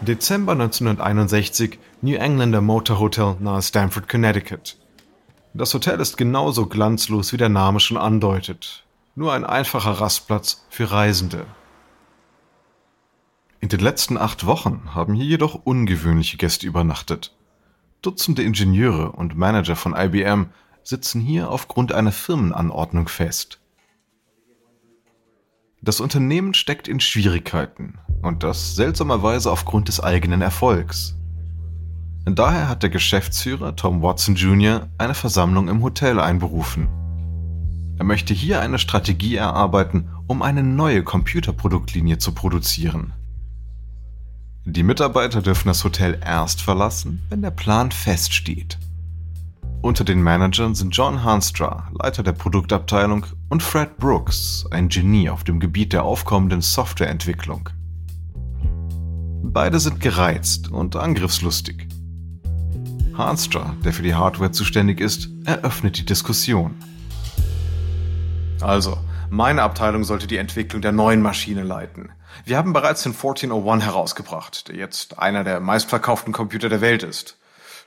Dezember 1961, New Englander Motor Hotel nahe Stamford, Connecticut. Das Hotel ist genauso glanzlos, wie der Name schon andeutet. Nur ein einfacher Rastplatz für Reisende. In den letzten acht Wochen haben hier jedoch ungewöhnliche Gäste übernachtet. Dutzende Ingenieure und Manager von IBM sitzen hier aufgrund einer Firmenanordnung fest. Das Unternehmen steckt in Schwierigkeiten und das seltsamerweise aufgrund des eigenen Erfolgs. Daher hat der Geschäftsführer Tom Watson Jr. eine Versammlung im Hotel einberufen. Er möchte hier eine Strategie erarbeiten, um eine neue Computerproduktlinie zu produzieren. Die Mitarbeiter dürfen das Hotel erst verlassen, wenn der Plan feststeht. Unter den Managern sind John Hanstra, Leiter der Produktabteilung, und Fred Brooks, ein Genie auf dem Gebiet der aufkommenden Softwareentwicklung. Beide sind gereizt und angriffslustig. Hanstra, der für die Hardware zuständig ist, eröffnet die Diskussion. Also, meine Abteilung sollte die Entwicklung der neuen Maschine leiten. Wir haben bereits den 1401 herausgebracht, der jetzt einer der meistverkauften Computer der Welt ist.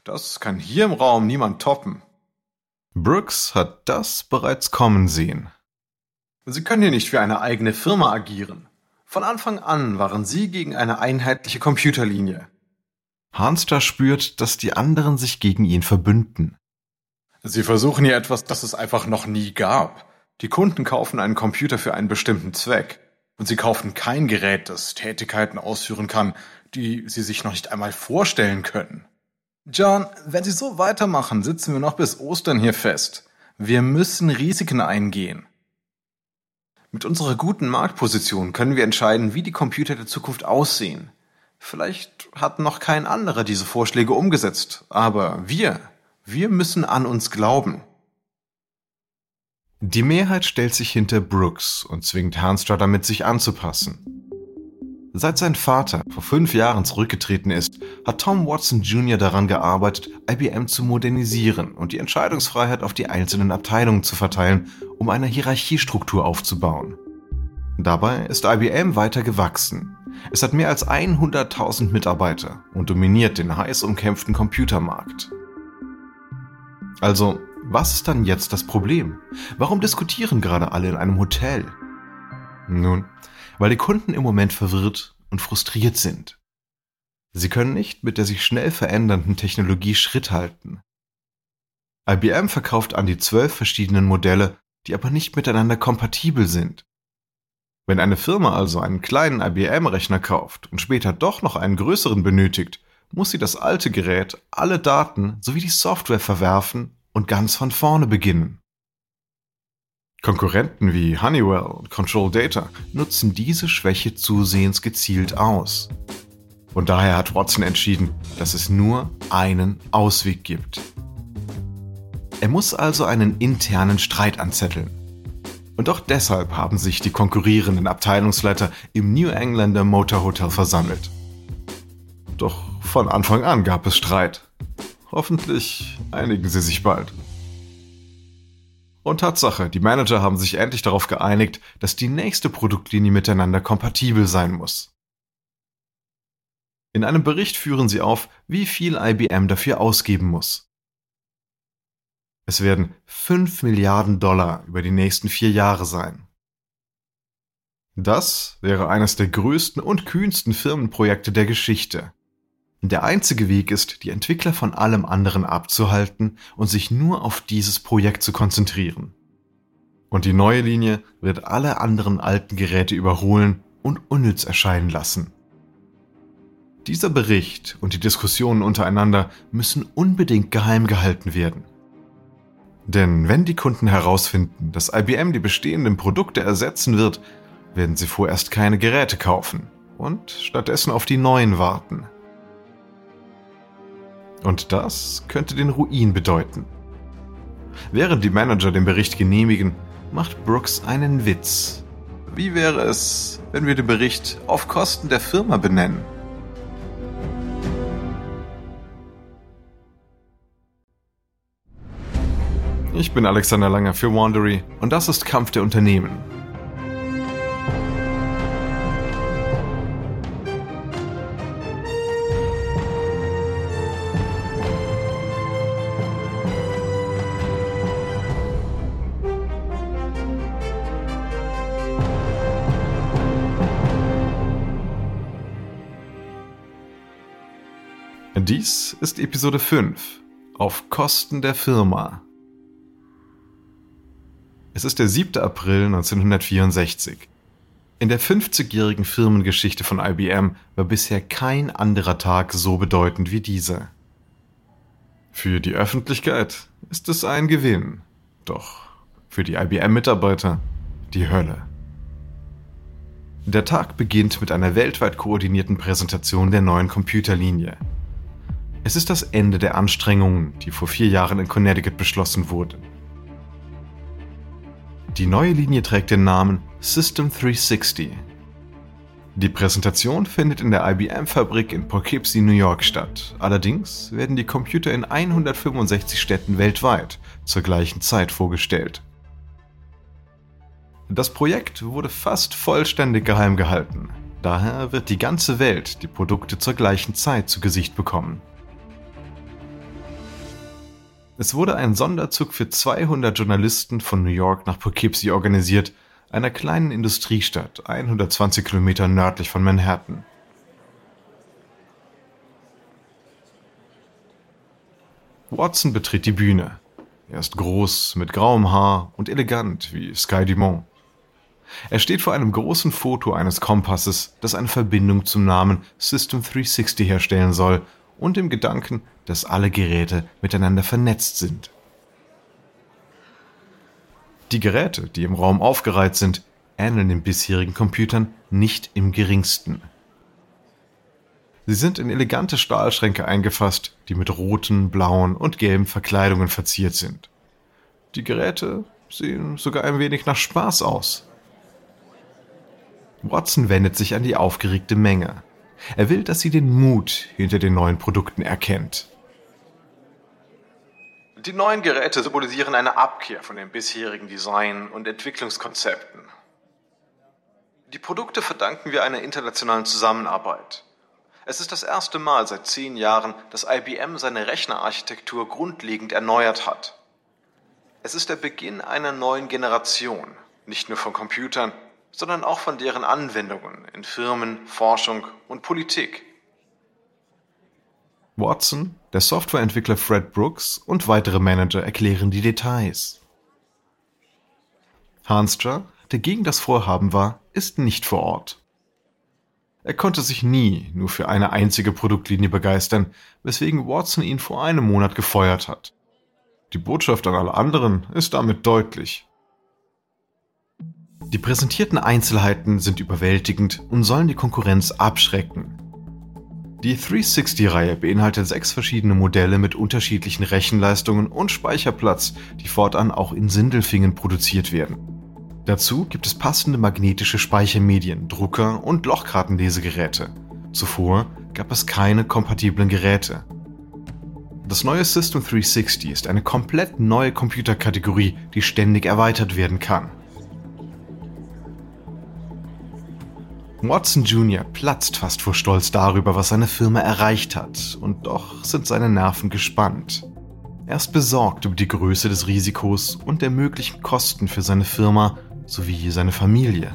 Das kann hier im Raum niemand toppen. Brooks hat das bereits kommen sehen. Sie können hier nicht für eine eigene Firma agieren. Von Anfang an waren Sie gegen eine einheitliche Computerlinie. Hanster spürt, dass die anderen sich gegen ihn verbünden. Sie versuchen hier etwas, das es einfach noch nie gab. Die Kunden kaufen einen Computer für einen bestimmten Zweck. Und sie kaufen kein Gerät, das Tätigkeiten ausführen kann, die sie sich noch nicht einmal vorstellen können. John, wenn Sie so weitermachen, sitzen wir noch bis Ostern hier fest. Wir müssen Risiken eingehen. Mit unserer guten Marktposition können wir entscheiden, wie die Computer der Zukunft aussehen. Vielleicht hat noch kein anderer diese Vorschläge umgesetzt, aber wir, wir müssen an uns glauben. Die Mehrheit stellt sich hinter Brooks und zwingt Hanstra damit, sich anzupassen. Seit sein Vater vor fünf Jahren zurückgetreten ist, hat Tom Watson Jr. daran gearbeitet, IBM zu modernisieren und die Entscheidungsfreiheit auf die einzelnen Abteilungen zu verteilen, um eine Hierarchiestruktur aufzubauen. Dabei ist IBM weiter gewachsen. Es hat mehr als 100.000 Mitarbeiter und dominiert den heiß umkämpften Computermarkt. Also, was ist dann jetzt das Problem? Warum diskutieren gerade alle in einem Hotel? Nun, weil die Kunden im Moment verwirrt und frustriert sind. Sie können nicht mit der sich schnell verändernden Technologie Schritt halten. IBM verkauft an die zwölf verschiedenen Modelle, die aber nicht miteinander kompatibel sind. Wenn eine Firma also einen kleinen IBM-Rechner kauft und später doch noch einen größeren benötigt, muss sie das alte Gerät, alle Daten sowie die Software verwerfen und ganz von vorne beginnen. Konkurrenten wie Honeywell und Control Data nutzen diese Schwäche zusehends gezielt aus. Und daher hat Watson entschieden, dass es nur einen Ausweg gibt. Er muss also einen internen Streit anzetteln. Und auch deshalb haben sich die konkurrierenden Abteilungsleiter im New Englander Motor Hotel versammelt. Doch von Anfang an gab es Streit. Hoffentlich einigen sie sich bald. Und Tatsache, die Manager haben sich endlich darauf geeinigt, dass die nächste Produktlinie miteinander kompatibel sein muss. In einem Bericht führen sie auf, wie viel IBM dafür ausgeben muss. Es werden 5 Milliarden Dollar über die nächsten vier Jahre sein. Das wäre eines der größten und kühnsten Firmenprojekte der Geschichte. Der einzige Weg ist, die Entwickler von allem anderen abzuhalten und sich nur auf dieses Projekt zu konzentrieren. Und die neue Linie wird alle anderen alten Geräte überholen und unnütz erscheinen lassen. Dieser Bericht und die Diskussionen untereinander müssen unbedingt geheim gehalten werden. Denn wenn die Kunden herausfinden, dass IBM die bestehenden Produkte ersetzen wird, werden sie vorerst keine Geräte kaufen und stattdessen auf die neuen warten. Und das könnte den Ruin bedeuten. Während die Manager den Bericht genehmigen, macht Brooks einen Witz. Wie wäre es, wenn wir den Bericht auf Kosten der Firma benennen? Ich bin Alexander Langer für Wandery und das ist Kampf der Unternehmen. Dies ist Episode 5 auf Kosten der Firma. Es ist der 7. April 1964. In der 50-jährigen Firmengeschichte von IBM war bisher kein anderer Tag so bedeutend wie dieser. Für die Öffentlichkeit ist es ein Gewinn, doch für die IBM-Mitarbeiter die Hölle. Der Tag beginnt mit einer weltweit koordinierten Präsentation der neuen Computerlinie. Es ist das Ende der Anstrengungen, die vor vier Jahren in Connecticut beschlossen wurden. Die neue Linie trägt den Namen System 360. Die Präsentation findet in der IBM-Fabrik in Poughkeepsie, New York statt. Allerdings werden die Computer in 165 Städten weltweit zur gleichen Zeit vorgestellt. Das Projekt wurde fast vollständig geheim gehalten. Daher wird die ganze Welt die Produkte zur gleichen Zeit zu Gesicht bekommen. Es wurde ein Sonderzug für 200 Journalisten von New York nach Poughkeepsie organisiert, einer kleinen Industriestadt 120 Kilometer nördlich von Manhattan. Watson betritt die Bühne. Er ist groß, mit grauem Haar und elegant wie Sky Dumont. Er steht vor einem großen Foto eines Kompasses, das eine Verbindung zum Namen System 360 herstellen soll und dem Gedanken, dass alle Geräte miteinander vernetzt sind. Die Geräte, die im Raum aufgereiht sind, ähneln den bisherigen Computern nicht im geringsten. Sie sind in elegante Stahlschränke eingefasst, die mit roten, blauen und gelben Verkleidungen verziert sind. Die Geräte sehen sogar ein wenig nach Spaß aus. Watson wendet sich an die aufgeregte Menge. Er will, dass sie den Mut hinter den neuen Produkten erkennt. Die neuen Geräte symbolisieren eine Abkehr von den bisherigen Design- und Entwicklungskonzepten. Die Produkte verdanken wir einer internationalen Zusammenarbeit. Es ist das erste Mal seit zehn Jahren, dass IBM seine Rechnerarchitektur grundlegend erneuert hat. Es ist der Beginn einer neuen Generation, nicht nur von Computern, sondern auch von deren Anwendungen in Firmen, Forschung und Politik. Watson, der Softwareentwickler Fred Brooks und weitere Manager erklären die Details. Hanstra, der gegen das Vorhaben war, ist nicht vor Ort. Er konnte sich nie nur für eine einzige Produktlinie begeistern, weswegen Watson ihn vor einem Monat gefeuert hat. Die Botschaft an alle anderen ist damit deutlich. Die präsentierten Einzelheiten sind überwältigend und sollen die Konkurrenz abschrecken. Die 360-Reihe beinhaltet sechs verschiedene Modelle mit unterschiedlichen Rechenleistungen und Speicherplatz, die fortan auch in Sindelfingen produziert werden. Dazu gibt es passende magnetische Speichermedien, Drucker und Lochkartenlesegeräte. Zuvor gab es keine kompatiblen Geräte. Das neue System 360 ist eine komplett neue Computerkategorie, die ständig erweitert werden kann. Watson Jr. platzt fast vor Stolz darüber, was seine Firma erreicht hat, und doch sind seine Nerven gespannt. Er ist besorgt über die Größe des Risikos und der möglichen Kosten für seine Firma sowie seine Familie.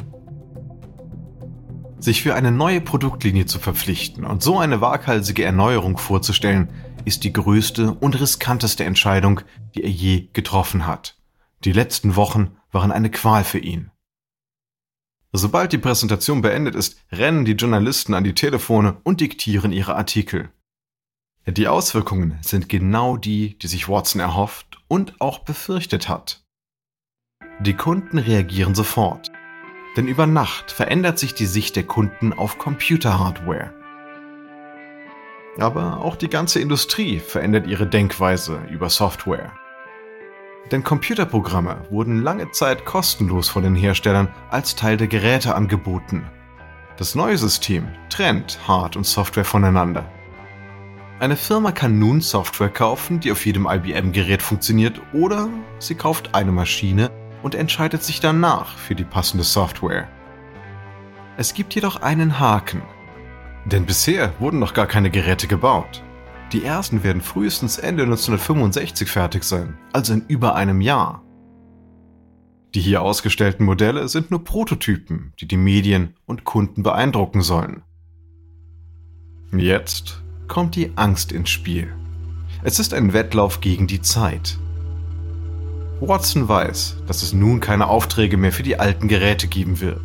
Sich für eine neue Produktlinie zu verpflichten und so eine waghalsige Erneuerung vorzustellen, ist die größte und riskanteste Entscheidung, die er je getroffen hat. Die letzten Wochen waren eine Qual für ihn. Sobald die Präsentation beendet ist, rennen die Journalisten an die Telefone und diktieren ihre Artikel. Die Auswirkungen sind genau die, die sich Watson erhofft und auch befürchtet hat. Die Kunden reagieren sofort, denn über Nacht verändert sich die Sicht der Kunden auf Computerhardware. Aber auch die ganze Industrie verändert ihre Denkweise über Software. Denn Computerprogramme wurden lange Zeit kostenlos von den Herstellern als Teil der Geräte angeboten. Das neue System trennt Hard- und Software voneinander. Eine Firma kann nun Software kaufen, die auf jedem IBM-Gerät funktioniert, oder sie kauft eine Maschine und entscheidet sich danach für die passende Software. Es gibt jedoch einen Haken. Denn bisher wurden noch gar keine Geräte gebaut. Die ersten werden frühestens Ende 1965 fertig sein, also in über einem Jahr. Die hier ausgestellten Modelle sind nur Prototypen, die die Medien und Kunden beeindrucken sollen. Jetzt kommt die Angst ins Spiel. Es ist ein Wettlauf gegen die Zeit. Watson weiß, dass es nun keine Aufträge mehr für die alten Geräte geben wird.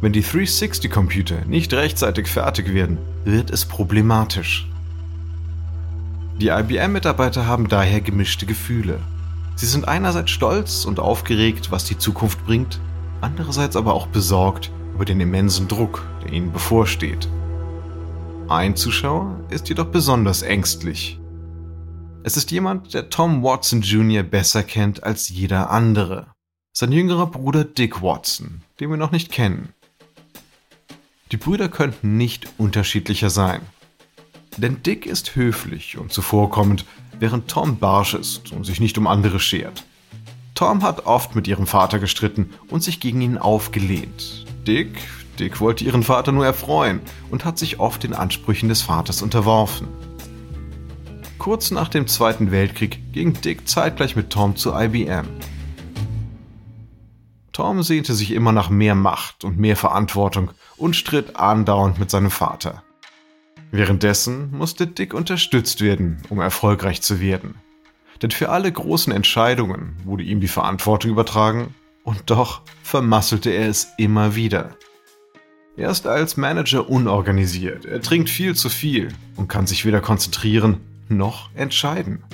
Wenn die 360-Computer nicht rechtzeitig fertig werden, wird es problematisch. Die IBM-Mitarbeiter haben daher gemischte Gefühle. Sie sind einerseits stolz und aufgeregt, was die Zukunft bringt, andererseits aber auch besorgt über den immensen Druck, der ihnen bevorsteht. Ein Zuschauer ist jedoch besonders ängstlich. Es ist jemand, der Tom Watson Jr. besser kennt als jeder andere. Sein jüngerer Bruder Dick Watson, den wir noch nicht kennen. Die Brüder könnten nicht unterschiedlicher sein. Denn Dick ist höflich und zuvorkommend, während Tom barsch ist und sich nicht um andere schert. Tom hat oft mit ihrem Vater gestritten und sich gegen ihn aufgelehnt. Dick, Dick wollte ihren Vater nur erfreuen und hat sich oft den Ansprüchen des Vaters unterworfen. Kurz nach dem Zweiten Weltkrieg ging Dick zeitgleich mit Tom zu IBM. Tom sehnte sich immer nach mehr Macht und mehr Verantwortung und stritt andauernd mit seinem Vater. Währenddessen musste Dick unterstützt werden, um erfolgreich zu werden. Denn für alle großen Entscheidungen wurde ihm die Verantwortung übertragen und doch vermasselte er es immer wieder. Er ist als Manager unorganisiert, er trinkt viel zu viel und kann sich weder konzentrieren noch entscheiden.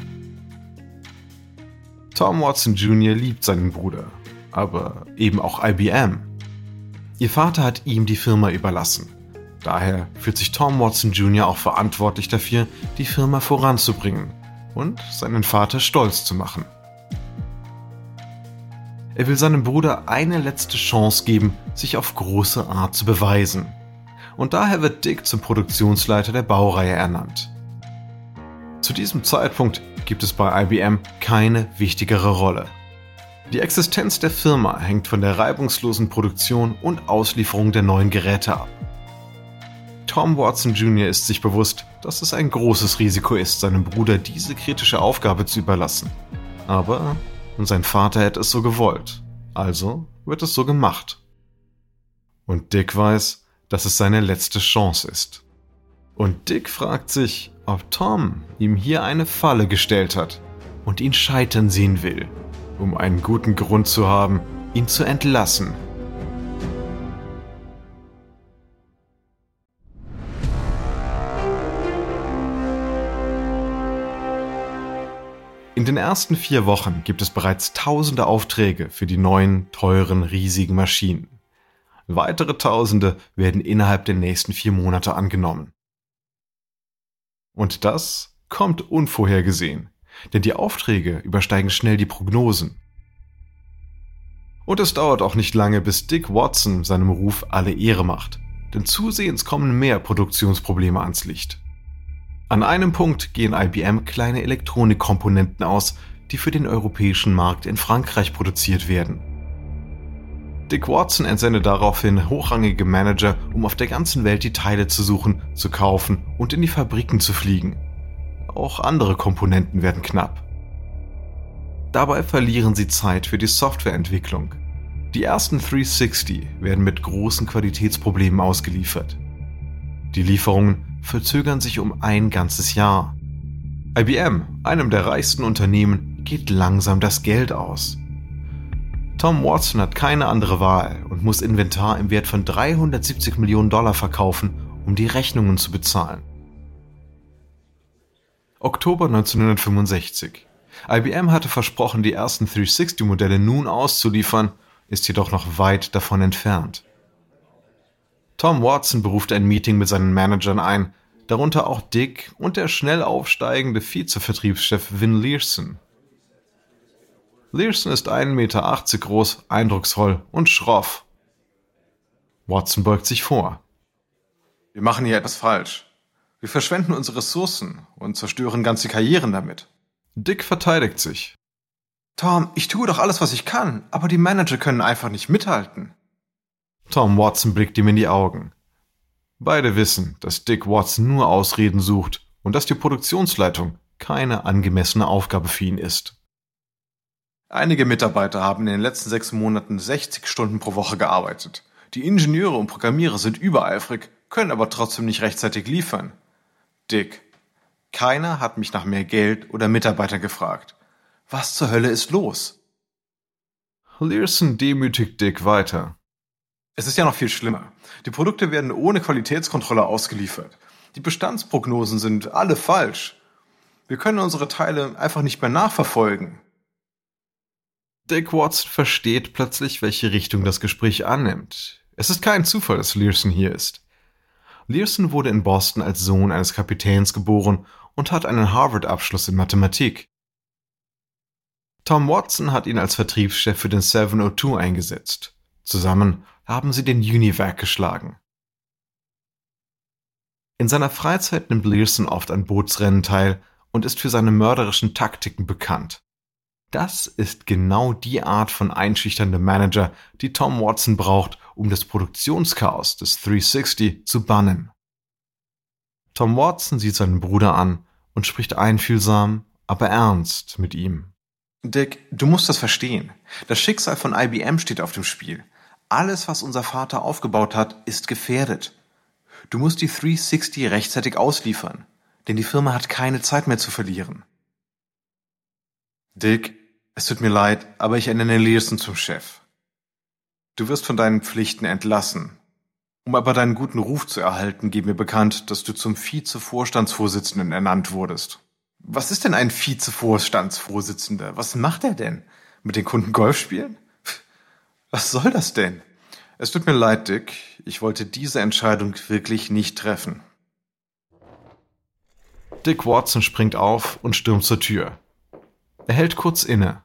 Tom Watson Jr. liebt seinen Bruder, aber eben auch IBM. Ihr Vater hat ihm die Firma überlassen Daher fühlt sich Tom Watson Jr. auch verantwortlich dafür, die Firma voranzubringen und seinen Vater stolz zu machen. Er will seinem Bruder eine letzte Chance geben, sich auf große Art zu beweisen. Und daher wird Dick zum Produktionsleiter der Baureihe ernannt. Zu diesem Zeitpunkt gibt es bei IBM keine wichtigere Rolle. Die Existenz der Firma hängt von der reibungslosen Produktion und Auslieferung der neuen Geräte ab. Tom Watson Jr. ist sich bewusst, dass es ein großes Risiko ist, seinem Bruder diese kritische Aufgabe zu überlassen. Aber sein Vater hätte es so gewollt, also wird es so gemacht. Und Dick weiß, dass es seine letzte Chance ist. Und Dick fragt sich, ob Tom ihm hier eine Falle gestellt hat und ihn scheitern sehen will, um einen guten Grund zu haben, ihn zu entlassen In den ersten vier Wochen gibt es bereits tausende Aufträge für die neuen, teuren, riesigen Maschinen. Weitere Tausende werden innerhalb der nächsten vier Monate angenommen. Und das kommt unvorhergesehen, denn die Aufträge übersteigen schnell die Prognosen. Und es dauert auch nicht lange, bis Dick Watson seinem Ruf alle Ehre macht, denn zusehends kommen mehr Produktionsprobleme ans Licht. An einem Punkt gehen IBM kleine Elektronikkomponenten aus, die für den europäischen Markt in Frankreich produziert werden. Dick Watson entsendet daraufhin hochrangige Manager, um auf der ganzen Welt die Teile zu suchen, zu kaufen und in die Fabriken zu fliegen. Auch andere Komponenten werden knapp. Dabei verlieren sie Zeit für die Softwareentwicklung. Die ersten 360 werden mit großen Qualitätsproblemen ausgeliefert. Die Lieferungen verzögern sich um ein ganzes Jahr. IBM, einem der reichsten Unternehmen, geht langsam das Geld aus. Tom Watson hat keine andere Wahl und muss Inventar im Wert von 370 Millionen Dollar verkaufen, um die Rechnungen zu bezahlen. Oktober 1965. IBM hatte versprochen, die ersten 360-Modelle nun auszuliefern, ist jedoch noch weit davon entfernt. Tom Watson beruft ein Meeting mit seinen Managern ein, darunter auch Dick und der schnell aufsteigende Vizevertriebschef Vin Learson. Learson ist 1,80 Meter groß, eindrucksvoll und schroff. Watson beugt sich vor. Wir machen hier etwas falsch. Wir verschwenden unsere Ressourcen und zerstören ganze Karrieren damit. Dick verteidigt sich. Tom, ich tue doch alles, was ich kann, aber die Manager können einfach nicht mithalten. Tom Watson blickt ihm in die Augen. Beide wissen, dass Dick Watson nur Ausreden sucht und dass die Produktionsleitung keine angemessene Aufgabe für ihn ist. Einige Mitarbeiter haben in den letzten sechs Monaten 60 Stunden pro Woche gearbeitet. Die Ingenieure und Programmierer sind übereifrig, können aber trotzdem nicht rechtzeitig liefern. Dick, Keiner hat mich nach mehr Geld oder Mitarbeitern gefragt. Was zur Hölle ist los? Learson demütigt Dick weiter. Es ist ja noch viel schlimmer. Die Produkte werden ohne Qualitätskontrolle ausgeliefert. Die Bestandsprognosen sind alle falsch. Wir können unsere Teile einfach nicht mehr nachverfolgen. Dick Watson versteht plötzlich, welche Richtung das Gespräch annimmt. Es ist kein Zufall, dass Learson hier ist. Learson wurde in Boston als Sohn eines Kapitäns geboren und hat einen Harvard-Abschluss in Mathematik. Tom Watson hat ihn als Vertriebschef für den 702 eingesetzt. Zusammen haben sie den Univac geschlagen. In seiner Freizeit nimmt Learson oft an Bootsrennen teil und ist für seine mörderischen Taktiken bekannt. Das ist genau die Art von einschüchterndem Manager, die Tom Watson braucht, um das Produktionschaos des 360 zu bannen. Tom Watson sieht seinen Bruder an und spricht einfühlsam, aber ernst mit ihm. Dick, du musst das verstehen. Das Schicksal von IBM steht auf dem Spiel. Alles, was unser Vater aufgebaut hat, ist gefährdet. Du musst die 360 rechtzeitig ausliefern, denn die Firma hat keine Zeit mehr zu verlieren. Dick, es tut mir leid, aber ich ernenne Learson zum Chef. Du wirst von deinen Pflichten entlassen. Um aber deinen guten Ruf zu erhalten, gib mir bekannt, dass du zum Vize-Vorstandsvorsitzenden ernannt wurdest. Was ist denn ein Vize-Vorstandsvorsitzender? Was macht er denn? Mit den Kunden Golf spielen? Was soll das denn? Es tut mir leid, Dick. Ich wollte diese Entscheidung wirklich nicht treffen. Dick Watson springt auf und stürmt zur Tür. Er hält kurz inne.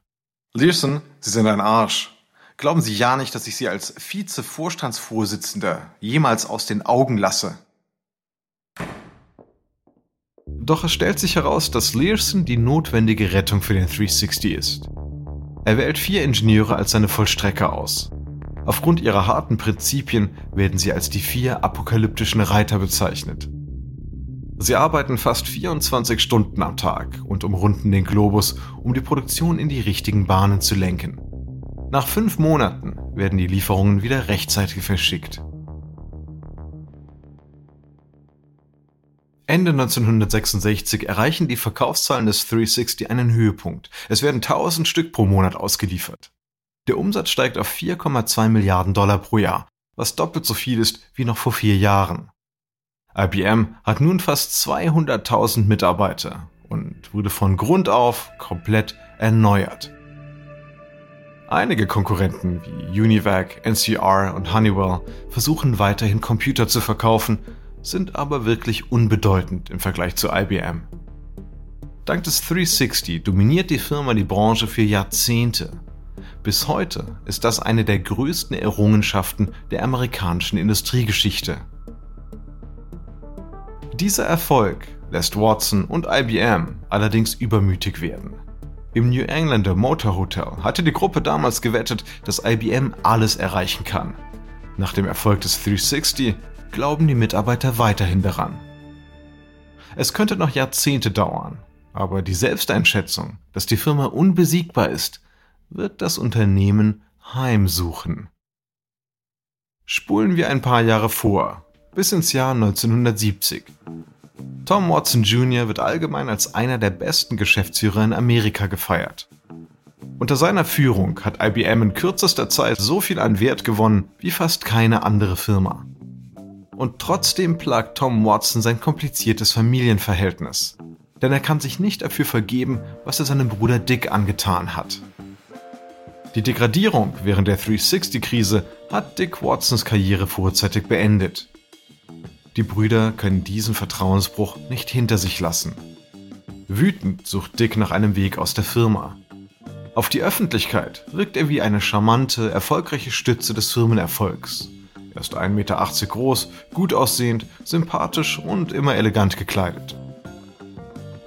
Learson, Sie sind ein Arsch. Glauben Sie ja nicht, dass ich Sie als Vize-Vorstandsvorsitzender jemals aus den Augen lasse. Doch es stellt sich heraus, dass Learson die notwendige Rettung für den 360 ist. Er wählt vier Ingenieure als seine Vollstrecker aus. Aufgrund ihrer harten Prinzipien werden sie als die vier apokalyptischen Reiter bezeichnet. Sie arbeiten fast 24 Stunden am Tag und umrunden den Globus, um die Produktion in die richtigen Bahnen zu lenken. Nach fünf Monaten werden die Lieferungen wieder rechtzeitig verschickt. Ende 1966 erreichen die Verkaufszahlen des 360 einen Höhepunkt. Es werden 1000 Stück pro Monat ausgeliefert. Der Umsatz steigt auf 4,2 Milliarden Dollar pro Jahr, was doppelt so viel ist wie noch vor vier Jahren. IBM hat nun fast 200.000 Mitarbeiter und wurde von Grund auf komplett erneuert. Einige Konkurrenten wie Univac, NCR und Honeywell versuchen weiterhin Computer zu verkaufen, sind aber wirklich unbedeutend im Vergleich zu IBM. Dank des 360 dominiert die Firma die Branche für Jahrzehnte. Bis heute ist das eine der größten Errungenschaften der amerikanischen Industriegeschichte. Dieser Erfolg lässt Watson und IBM allerdings übermütig werden. Im New Englander Motor Hotel hatte die Gruppe damals gewettet, dass IBM alles erreichen kann. Nach dem Erfolg des 360 glauben die Mitarbeiter weiterhin daran. Es könnte noch Jahrzehnte dauern, aber die Selbsteinschätzung, dass die Firma unbesiegbar ist, wird das Unternehmen heimsuchen. Spulen wir ein paar Jahre vor, bis ins Jahr 1970. Tom Watson Jr. wird allgemein als einer der besten Geschäftsführer in Amerika gefeiert. Unter seiner Führung hat IBM in kürzester Zeit so viel an Wert gewonnen wie fast keine andere Firma. Und trotzdem plagt Tom Watson sein kompliziertes Familienverhältnis. Denn er kann sich nicht dafür vergeben, was er seinem Bruder Dick angetan hat. Die Degradierung während der 360-Krise hat Dick Watsons Karriere vorzeitig beendet. Die Brüder können diesen Vertrauensbruch nicht hinter sich lassen. Wütend sucht Dick nach einem Weg aus der Firma. Auf die Öffentlichkeit wirkt er wie eine charmante, erfolgreiche Stütze des Firmenerfolgs. Er ist 1,80 Meter groß, gut aussehend, sympathisch und immer elegant gekleidet.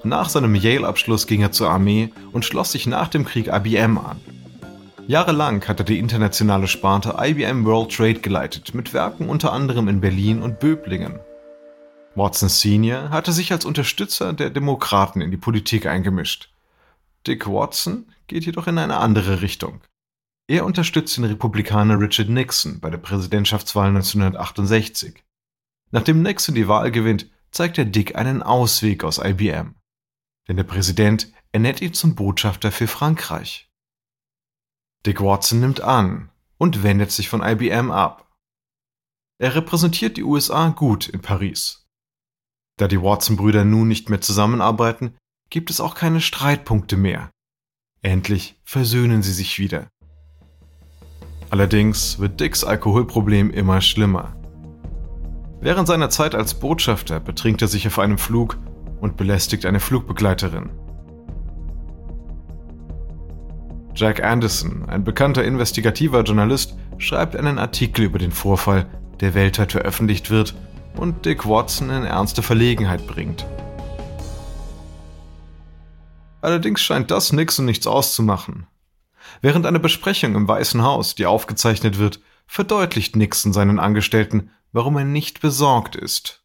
Nach seinem Yale-Abschluss ging er zur Armee und schloss sich nach dem Krieg IBM an. Jahrelang hat er die internationale Sparte IBM World Trade geleitet, mit Werken unter anderem in Berlin und Böblingen. Watson Sr. hatte sich als Unterstützer der Demokraten in die Politik eingemischt. Dick Watson geht jedoch in eine andere Richtung. Er unterstützt den Republikaner Richard Nixon bei der Präsidentschaftswahl 1968. Nachdem Nixon die Wahl gewinnt, zeigt er Dick einen Ausweg aus IBM. Denn der Präsident ernennt ihn zum Botschafter für Frankreich. Dick Watson nimmt an und wendet sich von IBM ab. Er repräsentiert die USA gut in Paris. Da die Watson-Brüder nun nicht mehr zusammenarbeiten, gibt es auch keine Streitpunkte mehr. Endlich versöhnen sie sich wieder. Allerdings wird Dicks Alkoholproblem immer schlimmer. Während seiner Zeit als Botschafter betrinkt er sich auf einem Flug und belästigt eine Flugbegleiterin. Jack Anderson, ein bekannter investigativer Journalist, schreibt einen Artikel über den Vorfall, der weltweit veröffentlicht wird und Dick Watson in ernste Verlegenheit bringt. Allerdings scheint das Nixon nichts auszumachen. Während einer Besprechung im Weißen Haus, die aufgezeichnet wird, verdeutlicht Nixon seinen Angestellten, warum er nicht besorgt ist.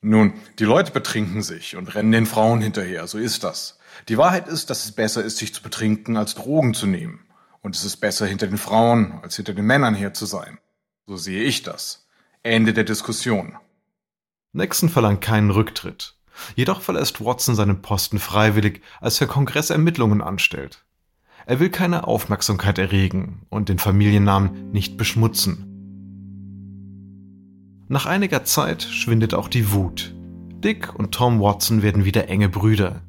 Nun, die Leute betrinken sich und rennen den Frauen hinterher, so ist das. Die Wahrheit ist, dass es besser ist, sich zu betrinken, als Drogen zu nehmen. Und es ist besser, hinter den Frauen als hinter den Männern her zu sein. So sehe ich das. Ende der Diskussion. Nixon verlangt keinen Rücktritt. Jedoch verlässt Watson seinen Posten freiwillig, als der Kongress Ermittlungen anstellt. Er will keine Aufmerksamkeit erregen und den Familiennamen nicht beschmutzen. Nach einiger Zeit schwindet auch die Wut. Dick und Tom Watson werden wieder enge Brüder.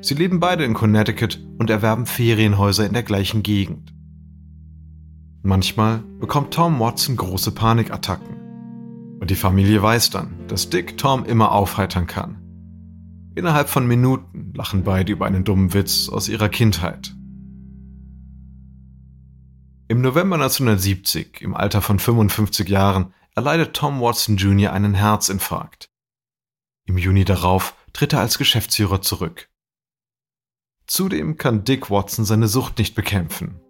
Sie leben beide in Connecticut und erwerben Ferienhäuser in der gleichen Gegend. Manchmal bekommt Tom Watson große Panikattacken. Und die Familie weiß dann, dass Dick Tom immer aufheitern kann. Innerhalb von Minuten lachen beide über einen dummen Witz aus ihrer Kindheit. Im November 1970, im Alter von 55 Jahren, erleidet Tom Watson Jr. einen Herzinfarkt. Im Juni darauf tritt er als Geschäftsführer zurück. Zudem kann Dick Watson seine Sucht nicht bekämpfen.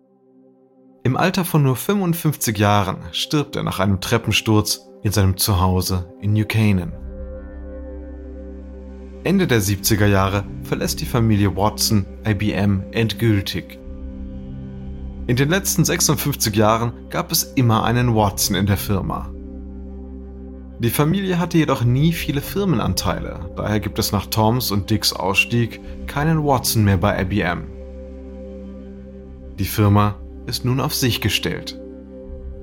Im Alter von nur 55 Jahren stirbt er nach einem Treppensturz in seinem Zuhause in New Canaan. Ende der 70er Jahre verlässt die Familie Watson IBM endgültig. In den letzten 56 Jahren gab es immer einen Watson in der Firma. Die Familie hatte jedoch nie viele Firmenanteile, daher gibt es nach Toms und Dicks Ausstieg keinen Watson mehr bei IBM. Die Firma ist nun auf sich gestellt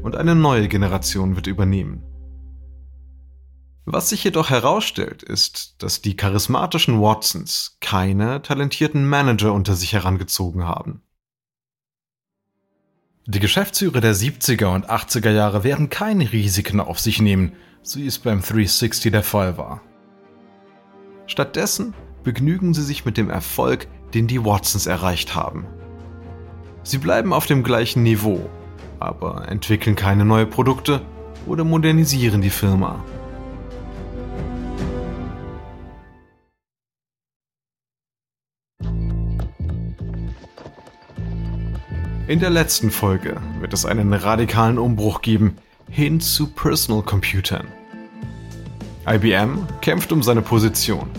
und eine neue Generation wird übernehmen. Was sich jedoch herausstellt, ist, dass die charismatischen Watsons keine talentierten Manager unter sich herangezogen haben. Die Geschäftsführer der 70er und 80er Jahre werden keine Risiken auf sich nehmen, so wie es beim 360 der Fall war. Stattdessen begnügen sie sich mit dem Erfolg, den die Watsons erreicht haben. Sie bleiben auf dem gleichen Niveau, aber entwickeln keine neuen Produkte oder modernisieren die Firma. In der letzten Folge wird es einen radikalen Umbruch geben hin zu Personal Computern. IBM kämpft um seine Position.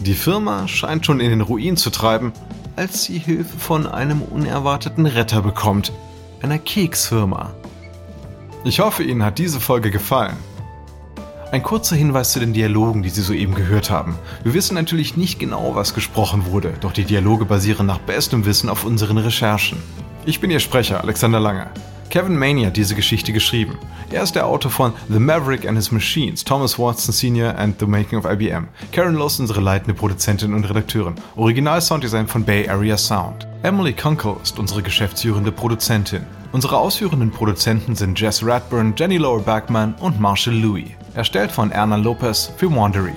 Die Firma scheint schon in den Ruin zu treiben, als sie Hilfe von einem unerwarteten Retter bekommt, einer Keksfirma. Ich hoffe, Ihnen hat diese Folge gefallen. Ein kurzer Hinweis zu den Dialogen, die Sie soeben gehört haben. Wir wissen natürlich nicht genau, was gesprochen wurde, doch die Dialoge basieren nach bestem Wissen auf unseren Recherchen. Ich bin Ihr Sprecher, Alexander Lange. Kevin Maney hat diese Geschichte geschrieben. Er ist der Autor von The Maverick and His Machines, Thomas Watson Sr. and The Making of IBM. Karen Loss unsere leitende Produzentin und Redakteurin. Original Sounddesign von Bay Area Sound. Emily Kunkel ist unsere geschäftsführende Produzentin. Unsere ausführenden Produzenten sind Jess Radburn, Jenny Lower Backman und Marshall Louis. Erstellt von Erna Lopez für Wandery.